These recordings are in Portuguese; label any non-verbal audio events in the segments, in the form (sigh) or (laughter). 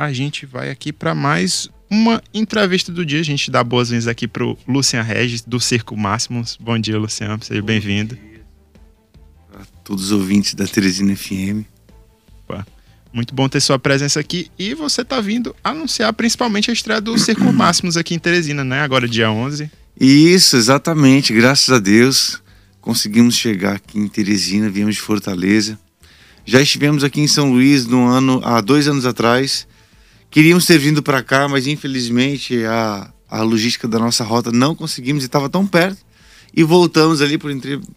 a gente vai aqui para mais uma entrevista do dia. A gente dá boas-vindas aqui para o Lucian Regis, do Circo Máximos. Bom dia, Lucian. Seja bem-vindo. A todos os ouvintes da Teresina FM. Muito bom ter sua presença aqui. E você está vindo anunciar principalmente a estreia do Circo (coughs) Máximos aqui em Teresina, né? Agora, dia 11. Isso, exatamente. Graças a Deus conseguimos chegar aqui em Teresina, viemos de Fortaleza. Já estivemos aqui em São Luís no ano, há dois anos atrás. Queríamos ter vindo para cá, mas infelizmente a, a logística da nossa rota não conseguimos e estava tão perto. E voltamos ali por,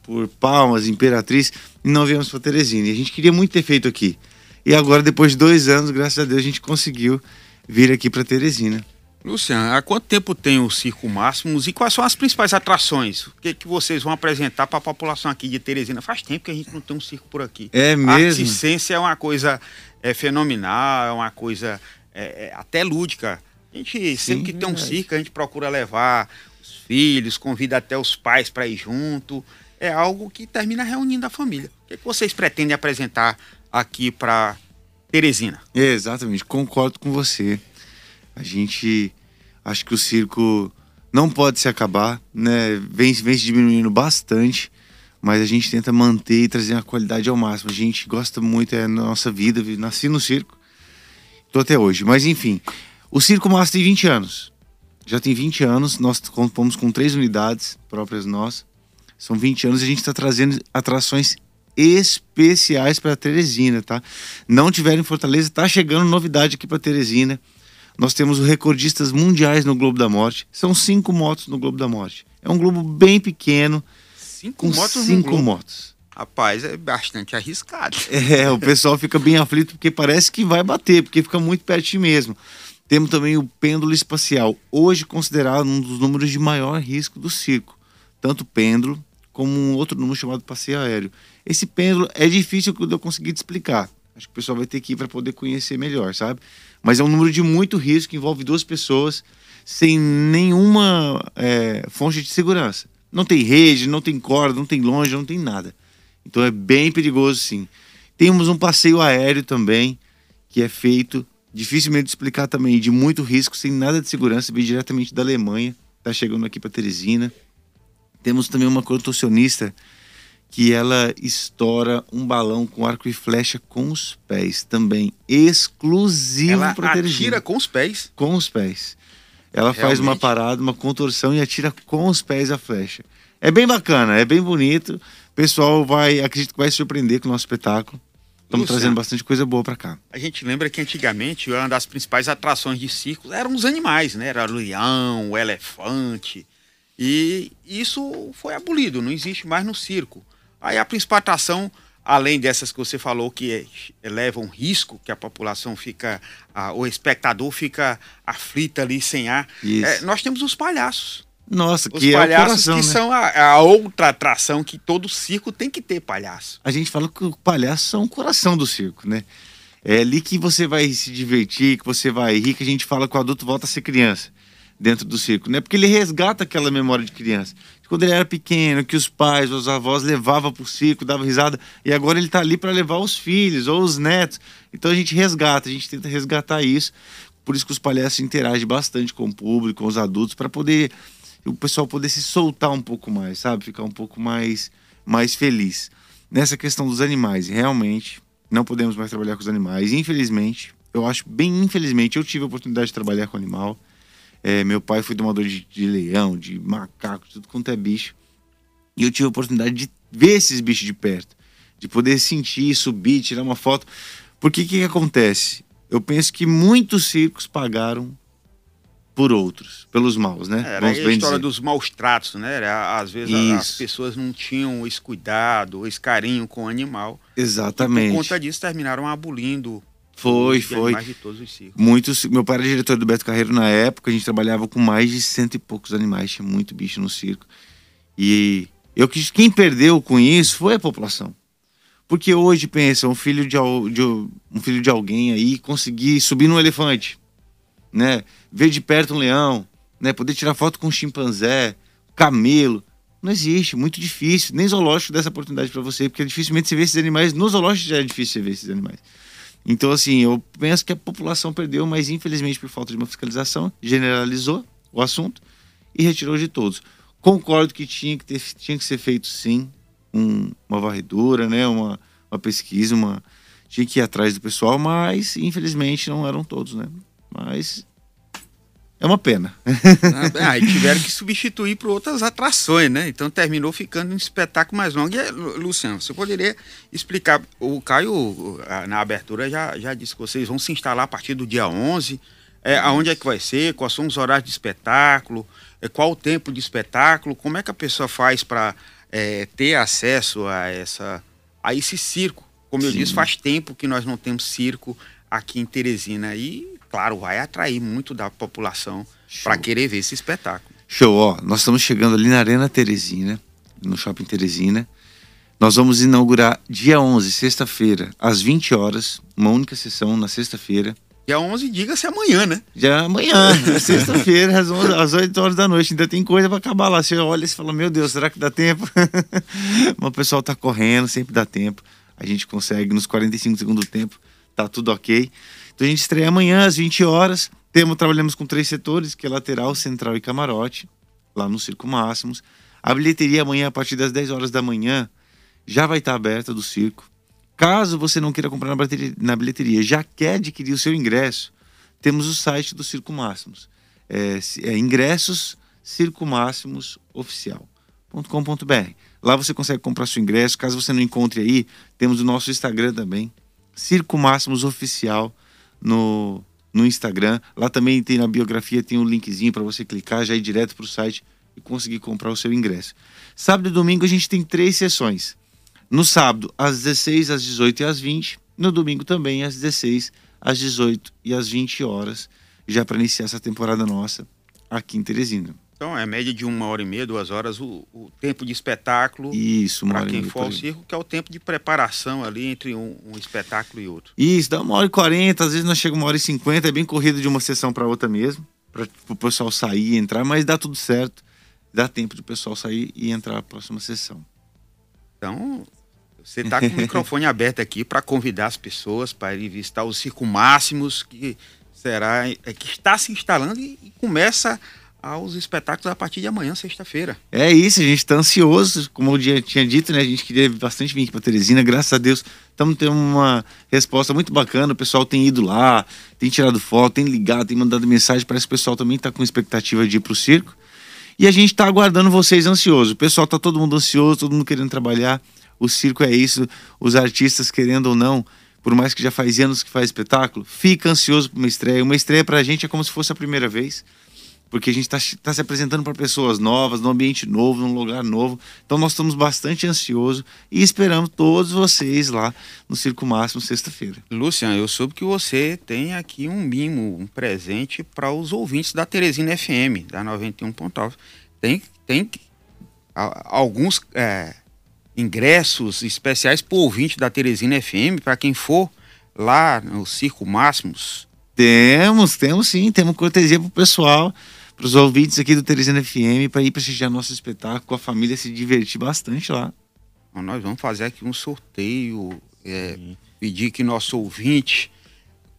por Palmas, Imperatriz, e não viemos para Teresina. E a gente queria muito ter feito aqui. E agora, depois de dois anos, graças a Deus, a gente conseguiu vir aqui para Teresina. Luciano, há quanto tempo tem o Circo Máximos e quais são as principais atrações? O que, que vocês vão apresentar para a população aqui de Teresina? Faz tempo que a gente não tem um circo por aqui. É mesmo? A essência é uma coisa é, fenomenal, é uma coisa é, é, até lúdica. A gente, Sim, sempre que tem um circo, a gente procura levar os filhos, convida até os pais para ir junto. É algo que termina reunindo a família. O que, que vocês pretendem apresentar aqui para Teresina. É, exatamente, concordo com você. A gente acho que o circo não pode se acabar, né? Vem, vem se diminuindo bastante, mas a gente tenta manter e trazer a qualidade ao máximo. A gente gosta muito, é a nossa vida, nasci no circo, tô até hoje. Mas enfim, o Circo Massa tem 20 anos. Já tem 20 anos, nós contamos com três unidades próprias nossas. São 20 anos e a gente está trazendo atrações especiais para Teresina, tá? Não tiveram em Fortaleza, tá chegando novidade aqui para Teresina. Nós temos os recordistas mundiais no Globo da Morte. São cinco motos no Globo da Morte. É um globo bem pequeno. Cinco com motos Cinco motos. Rapaz, é bastante arriscado. (laughs) É, o pessoal fica bem aflito porque parece que vai bater, porque fica muito pertinho mesmo. Temos também o pêndulo espacial, hoje considerado um dos números de maior risco do circo. Tanto pêndulo como um outro número chamado passeio aéreo. Esse pêndulo é difícil de eu conseguir te explicar. Acho que o pessoal vai ter que ir para poder conhecer melhor, sabe? Mas é um número de muito risco envolve duas pessoas sem nenhuma é, fonte de segurança. Não tem rede, não tem corda, não tem longe, não tem nada. Então é bem perigoso sim. Temos um passeio aéreo também, que é feito, dificilmente de explicar também, de muito risco, sem nada de segurança, vem diretamente da Alemanha, está chegando aqui para Teresina. Temos também uma contorcionista que ela estoura um balão com arco e flecha com os pés, também exclusivo para Teresina. atira com os pés? Com os pés. Ela Realmente? faz uma parada, uma contorção e atira com os pés a flecha. É bem bacana, é bem bonito. Pessoal vai, acredito que vai surpreender com o nosso espetáculo. Estamos trazendo bastante coisa boa para cá. A gente lembra que antigamente uma das principais atrações de circo eram os animais, né? Era o leão, o elefante. E isso foi abolido, não existe mais no circo. Aí a principal atração, além dessas que você falou que levam risco, que a população fica, a, o espectador fica aflito ali sem ar, é, nós temos os palhaços. Nossa, os que palhaços é o coração, que né? são a, a, outra atração que todo circo tem que ter palhaço. A gente fala que o palhaço são o coração do circo, né? É ali que você vai se divertir, que você vai rir, que a gente fala que o adulto volta a ser criança dentro do circo, né? Porque ele resgata aquela memória de criança. Quando ele era pequeno, que os pais, os avós levavam para o circo, dava risada, e agora ele está ali para levar os filhos ou os netos. Então a gente resgata, a gente tenta resgatar isso. Por isso que os palhaços interagem bastante com o público, com os adultos, para poder o pessoal poder se soltar um pouco mais, sabe? Ficar um pouco mais, mais feliz. Nessa questão dos animais, realmente não podemos mais trabalhar com os animais. Infelizmente, eu acho bem infelizmente, eu tive a oportunidade de trabalhar com animal. É, meu pai foi domador de, de leão, de macaco, tudo quanto é bicho. E eu tive a oportunidade de ver esses bichos de perto, de poder sentir, subir, tirar uma foto. Porque o que, que acontece? Eu penso que muitos circos pagaram por outros, pelos maus, né? Era Vamos a história dizer. dos maus tratos, né? Era, às vezes as pessoas não tinham esse cuidado, esse carinho com o animal. Exatamente. E por conta disso terminaram abolindo foi, foi. Muitos. Meu pai era diretor do Beto Carreiro na época, a gente trabalhava com mais de cento e poucos animais, tinha muito bicho no circo. E eu quis, quem perdeu com isso foi a população. Porque hoje, pensa, um filho de, de, um filho de alguém aí conseguir subir num elefante, né? Ver de perto um leão, né? Poder tirar foto com um chimpanzé, camelo. Não existe, muito difícil. Nem zoológico dessa oportunidade para você, porque dificilmente você vê esses animais. No zoológico já é difícil você ver esses animais. Então, assim, eu penso que a população perdeu, mas infelizmente por falta de uma fiscalização, generalizou o assunto e retirou de todos. Concordo que tinha que, ter, tinha que ser feito sim um, uma varredura, né? uma, uma pesquisa, uma, tinha que ir atrás do pessoal, mas infelizmente não eram todos, né? Mas é uma pena. ah, e tiveram que substituir por outras atrações, né? Então terminou ficando um espetáculo mais longo. E, Luciano, você poderia explicar? O Caio, na abertura, já, já disse que vocês vão se instalar a partir do dia 11. É, aonde é que vai ser? Quais são os horários de espetáculo? É, qual o tempo de espetáculo? Como é que a pessoa faz para é, ter acesso a, essa, a esse circo? Como eu Sim. disse, faz tempo que nós não temos circo aqui em Teresina. E claro, vai atrair muito da população para querer ver esse espetáculo. Show, ó, nós estamos chegando ali na Arena Teresina, no Shopping Teresina. Nós vamos inaugurar dia 11, sexta-feira, às 20 horas, uma única sessão na sexta-feira. Dia 11, diga-se amanhã, né? Já amanhã, (laughs) sexta-feira, às, às 8 horas da noite. Ainda tem coisa para acabar lá. Você olha e fala: Meu Deus, será que dá tempo? (laughs) Mas o pessoal tá correndo, sempre dá tempo. A gente consegue nos 45 segundos do tempo, tá tudo ok. Então a gente estreia amanhã às 20 horas. Temos, trabalhamos com três setores, que é lateral, central e camarote, lá no Circo Máximos. A bilheteria amanhã, a partir das 10 horas da manhã, já vai estar aberta do circo. Caso você não queira comprar na bilheteria, já quer adquirir o seu ingresso, temos o site do Circo Máximos. É, é ingressos Circo Máximos Oficial.com.br. Lá você consegue comprar seu ingresso. Caso você não encontre aí, temos o nosso Instagram também, Circo Máximos Oficial no, no Instagram. Lá também tem na biografia, tem um linkzinho para você clicar, já ir direto para o site e conseguir comprar o seu ingresso. Sábado e domingo a gente tem três sessões. No sábado, às 16, às 18 e às 20. No domingo também, às 16, às 18 e às 20 horas, já para iniciar essa temporada nossa aqui em Teresina. Então, é média de uma hora e meia, duas horas, o, o tempo de espetáculo. Isso, Para quem for ao circo, que é o tempo de preparação ali entre um, um, espetáculo e outro. Isso, dá uma hora e quarenta, às vezes nós chegamos uma hora e cinquenta, é bem corrido de uma sessão para outra mesmo, para o pessoal sair e entrar, mas dá tudo certo. Dá tempo do pessoal sair e entrar na próxima sessão. Então, você está com o microfone (laughs) aberto aqui para convidar as pessoas para ir visitar o Circo Máximos, que será é, que está se instalando e, e começa aos espetáculos a partir de amanhã, sexta-feira. É isso, a gente está ansioso, como eu tinha dito, né? A gente queria bastante vir aqui para Teresina, graças a Deus estamos tendo uma resposta muito bacana, o pessoal tem ido lá, tem tirado foto, tem ligado, tem mandado mensagem, parece que o pessoal também está com expectativa de ir para o circo. E a gente está aguardando vocês ansioso. O pessoal está todo mundo ansioso, todo mundo querendo trabalhar. O circo é isso, os artistas querendo ou não, por mais que já faz anos que faz espetáculo, fica ansioso para uma estreia. Uma estreia para a gente é como se fosse a primeira vez porque a gente está tá se apresentando para pessoas novas, num ambiente novo, num lugar novo. Então nós estamos bastante ansiosos e esperamos todos vocês lá no Circo Máximo sexta-feira. Luciano, eu soube que você tem aqui um mimo, um presente para os ouvintes da Teresina FM, da 91.9. Tem, tem alguns é, ingressos especiais para o ouvinte da Teresina FM, para quem for lá no Circo Máximos. Temos, temos sim, temos cortesia para o pessoal para os ouvintes aqui do Teresina FM para ir prestigiar nosso espetáculo com a família se divertir bastante lá. Nós vamos fazer aqui um sorteio, é, pedir que nosso ouvinte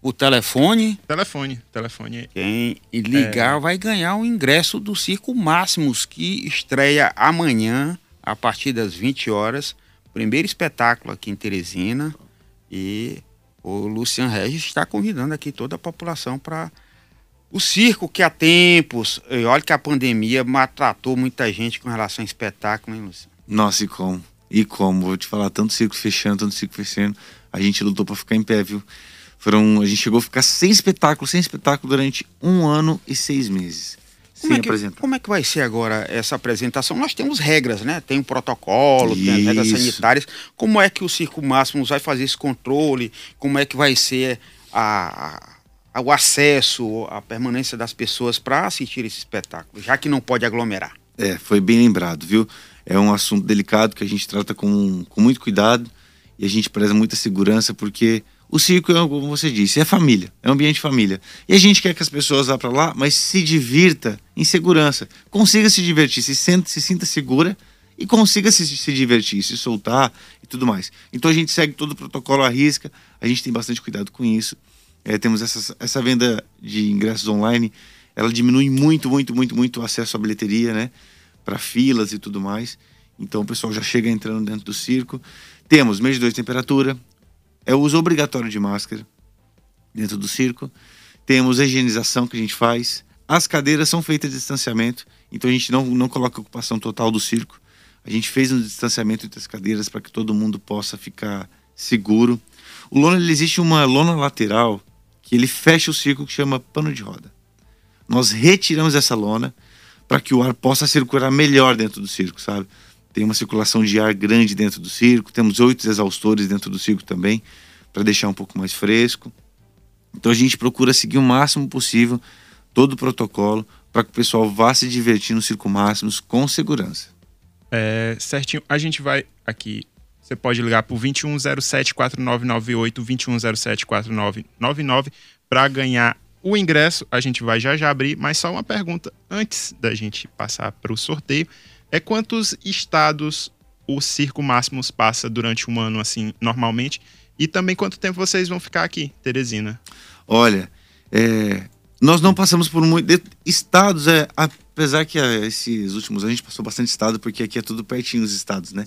o telefone. Telefone, telefone. Quem ligar é... vai ganhar o ingresso do Circo Máximos, que estreia amanhã, a partir das 20 horas. Primeiro espetáculo aqui em Teresina. E o Luciano Regis está convidando aqui toda a população para o circo que há tempos, olha que a pandemia maltratou muita gente com relação a espetáculo, hein, Luciano? Nossa, e como? E como? Vou te falar, tanto circo fechando, tanto circo fechando, a gente lutou para ficar em pé, viu? Foram, a gente chegou a ficar sem espetáculo, sem espetáculo durante um ano e seis meses. Como é, que, como é que vai ser agora essa apresentação? Nós temos regras, né? Tem um protocolo, Isso. tem as regras sanitárias. Como é que o Circo Máximo vai fazer esse controle? Como é que vai ser a, o acesso, a permanência das pessoas para assistir esse espetáculo, já que não pode aglomerar. É, foi bem lembrado, viu? É um assunto delicado que a gente trata com, com muito cuidado e a gente preza muita segurança porque o circo, é, como você disse, é família, é um ambiente família. E a gente quer que as pessoas vá para lá, mas se divirta em segurança, consiga se divertir, se, senta, se sinta segura e consiga se, se divertir, se soltar e tudo mais. Então a gente segue todo o protocolo à risca, a gente tem bastante cuidado com isso. É, temos essa, essa venda de ingressos online, ela diminui muito, muito, muito, muito o acesso à bilheteria, né? Para filas e tudo mais. Então o pessoal já chega entrando dentro do circo. Temos medidor de temperatura, é o uso obrigatório de máscara dentro do circo. Temos a higienização que a gente faz. As cadeiras são feitas de distanciamento, então a gente não, não coloca ocupação total do circo. A gente fez um distanciamento entre as cadeiras para que todo mundo possa ficar seguro. O lona, existe uma lona lateral que ele fecha o circo que chama pano de roda. Nós retiramos essa lona para que o ar possa circular melhor dentro do circo, sabe? Tem uma circulação de ar grande dentro do circo, temos oito exaustores dentro do circo também, para deixar um pouco mais fresco. Então a gente procura seguir o máximo possível todo o protocolo para que o pessoal vá se divertir no Circo Máximos com segurança. É, certinho. A gente vai aqui. Você pode ligar para o 2107-4998, 2107-4999 para ganhar o ingresso. A gente vai já já abrir, mas só uma pergunta antes da gente passar para o sorteio. É quantos estados o Circo Máximos passa durante um ano, assim, normalmente? E também quanto tempo vocês vão ficar aqui, Teresina? Olha, é, nós não passamos por muitos estados, é, apesar que é, esses últimos anos a gente passou bastante estado, porque aqui é tudo pertinho os estados, né?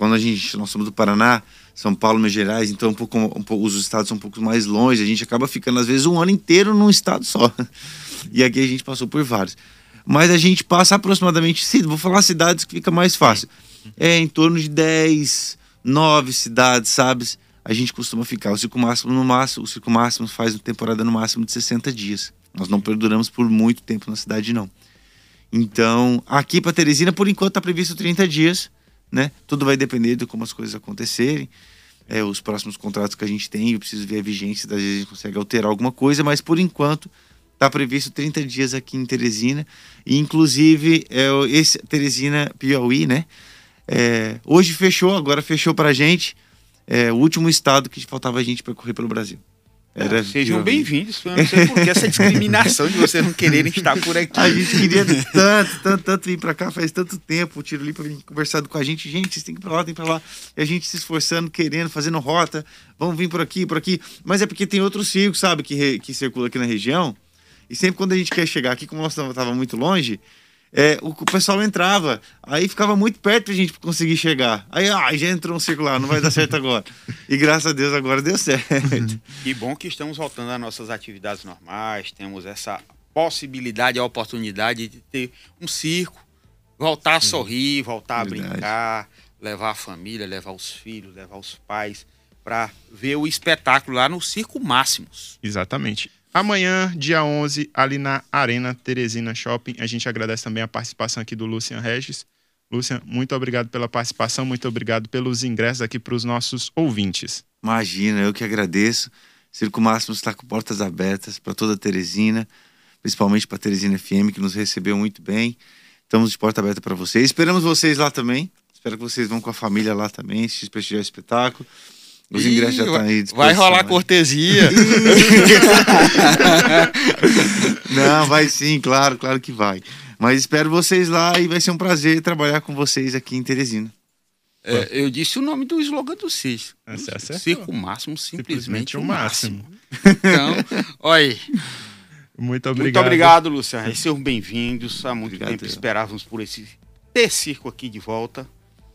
Quando a gente, nós somos do Paraná, São Paulo, Minas Gerais, então um pouco, um pouco, os estados são um pouco mais longe, a gente acaba ficando às vezes um ano inteiro num estado só. (laughs) E aqui a gente passou por vários. Mas a gente passa aproximadamente, vou falar cidades que fica mais fácil. É em torno de 10, 9 cidades, sabe? A gente costuma ficar. O Circo Máximo no máximo, o Circo Máximo faz uma temporada no máximo de 60 dias. Nós não perduramos por muito tempo na cidade, não. Então, aqui para Teresina, por enquanto, está previsto 30 dias, né? Tudo vai depender de como as coisas acontecerem. É, os próximos contratos que a gente tem, eu preciso ver a vigência, às vezes a gente consegue alterar alguma coisa, mas por enquanto está previsto 30 dias aqui em Teresina. E, inclusive, é, esse Teresina Piauí, né? É, hoje fechou, agora fechou para a gente. É, o último estado que faltava a gente percorrer pelo Brasil. Era Sejam bem-vindos. Eu não sei por que essa discriminação de vocês não quererem estar por (laughs) aqui. A gente queria tanto, tanto, tanto vir para cá faz tanto tempo. O Tiro ali para vir conversado com a gente. Gente, vocês têm que ir para lá, tem para lá. E a gente se esforçando, querendo, fazendo rota. Vamos vir por aqui, por aqui. Mas é porque tem outros circos, sabe, que, que circula aqui na região. E sempre quando a gente quer chegar aqui, como nós estávamos muito longe, é, o, o, pessoal entrava, aí ficava muito perto pra gente conseguir chegar. Aí, ah, já entrou um circular, não vai dar certo agora. e graças a Deus agora deu certo. Que bom que estamos voltando às nossas atividades normais, temos essa possibilidade, a oportunidade de ter um circo, voltar a sorrir, voltar Verdade. a brincar, levar a família, levar os filhos, levar os pais para ver o espetáculo lá no Circo Máximos. Exatamente. Amanhã, dia 11, ali na Arena Teresina Shopping. A gente agradece também a participação aqui do Lucian Regis. Lucian, muito obrigado pela participação, muito obrigado pelos ingressos aqui para os nossos ouvintes. Imagina, eu que agradeço. Circo Máximo está com portas abertas para toda a Teresina, principalmente para a Teresina FM, que nos recebeu muito bem. Estamos de porta aberta para vocês. Esperamos vocês lá também. Espero que vocês vão com a família lá também, assistir prestigiar o espetáculo. Os ingressos já estão aí. Vai rolar cortesia. (laughs) Não, vai sim, claro, claro que vai. Mas espero vocês lá e vai ser um prazer trabalhar com vocês aqui em Teresina. É, eu disse o nome do slogan do CIS. É Circo Máximo, simplesmente, simplesmente o máximo. máximo. Então, (laughs) olha Muito obrigado. Muito obrigado, Luciano. (laughs) Sejam bem-vindos. Há muito obrigado, tempo eu. esperávamos por esse ter circo aqui de volta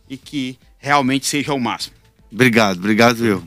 e que realmente seja o máximo. Obrigado, obrigado eu.